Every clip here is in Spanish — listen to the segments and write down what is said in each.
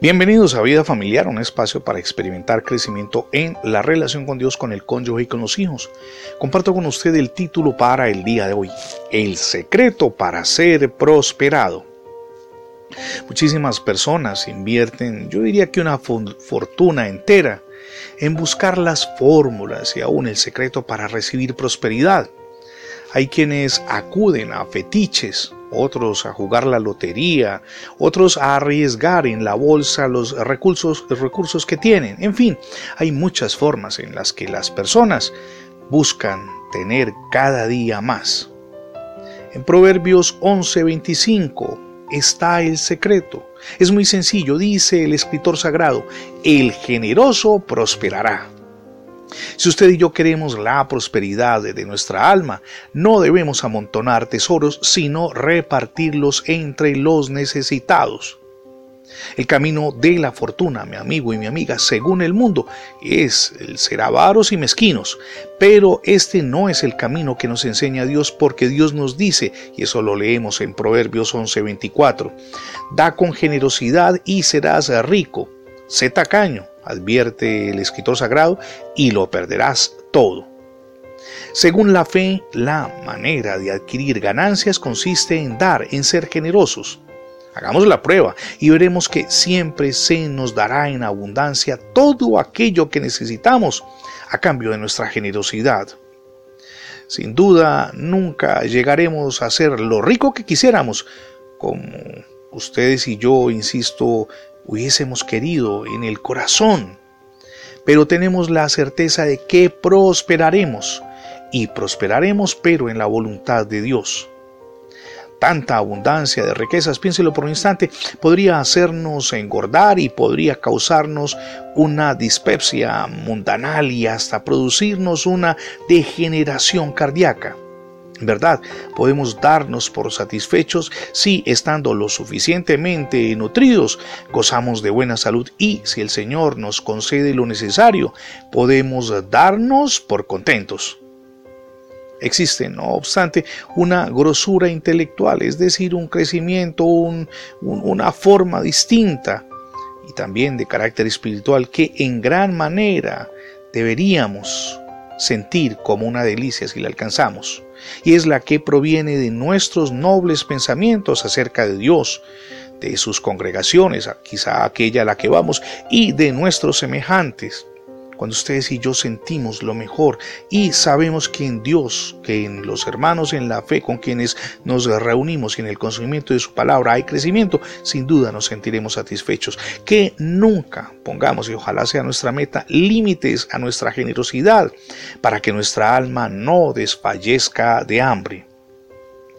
Bienvenidos a Vida Familiar, un espacio para experimentar crecimiento en la relación con Dios, con el cónyuge y con los hijos. Comparto con usted el título para el día de hoy, El secreto para ser prosperado. Muchísimas personas invierten, yo diría que una fortuna entera, en buscar las fórmulas y aún el secreto para recibir prosperidad. Hay quienes acuden a fetiches, otros a jugar la lotería, otros a arriesgar en la bolsa los recursos, los recursos que tienen. En fin, hay muchas formas en las que las personas buscan tener cada día más. En Proverbios 11:25 está el secreto. Es muy sencillo, dice el escritor sagrado, el generoso prosperará. Si usted y yo queremos la prosperidad de nuestra alma, no debemos amontonar tesoros, sino repartirlos entre los necesitados. El camino de la fortuna, mi amigo y mi amiga, según el mundo, es el ser avaros y mezquinos. Pero este no es el camino que nos enseña Dios porque Dios nos dice, y eso lo leemos en Proverbios 11:24, da con generosidad y serás rico. Sé tacaño, advierte el escritor sagrado, y lo perderás todo. Según la fe, la manera de adquirir ganancias consiste en dar, en ser generosos. Hagamos la prueba y veremos que siempre se nos dará en abundancia todo aquello que necesitamos a cambio de nuestra generosidad. Sin duda, nunca llegaremos a ser lo rico que quisiéramos, como ustedes y yo, insisto, hubiésemos querido en el corazón, pero tenemos la certeza de que prosperaremos, y prosperaremos pero en la voluntad de Dios. Tanta abundancia de riquezas, piénselo por un instante, podría hacernos engordar y podría causarnos una dispepsia mundanal y hasta producirnos una degeneración cardíaca verdad, podemos darnos por satisfechos si estando lo suficientemente nutridos gozamos de buena salud y si el Señor nos concede lo necesario, podemos darnos por contentos. Existe, no obstante, una grosura intelectual, es decir, un crecimiento, una forma distinta y también de carácter espiritual que en gran manera deberíamos sentir como una delicia si la alcanzamos, y es la que proviene de nuestros nobles pensamientos acerca de Dios, de sus congregaciones, quizá aquella a la que vamos, y de nuestros semejantes cuando ustedes y yo sentimos lo mejor y sabemos que en Dios, que en los hermanos en la fe con quienes nos reunimos y en el conocimiento de su palabra hay crecimiento, sin duda nos sentiremos satisfechos. Que nunca pongamos, y ojalá sea nuestra meta, límites a nuestra generosidad para que nuestra alma no desfallezca de hambre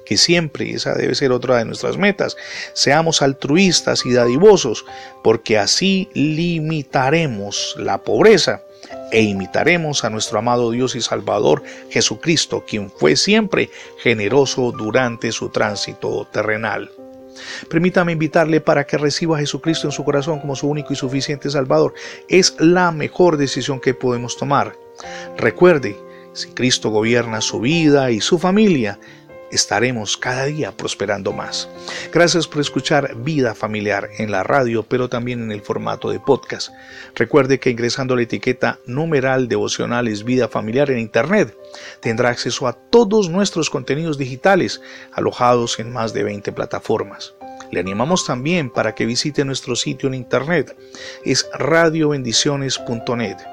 que siempre esa debe ser otra de nuestras metas, seamos altruistas y dadivosos, porque así limitaremos la pobreza e imitaremos a nuestro amado Dios y Salvador Jesucristo, quien fue siempre generoso durante su tránsito terrenal. Permítame invitarle para que reciba a Jesucristo en su corazón como su único y suficiente Salvador. Es la mejor decisión que podemos tomar. Recuerde, si Cristo gobierna su vida y su familia, estaremos cada día prosperando más. Gracias por escuchar Vida Familiar en la radio, pero también en el formato de podcast. Recuerde que ingresando la etiqueta numeral devocionales Vida Familiar en Internet, tendrá acceso a todos nuestros contenidos digitales alojados en más de 20 plataformas. Le animamos también para que visite nuestro sitio en internet, es radiobendiciones.net.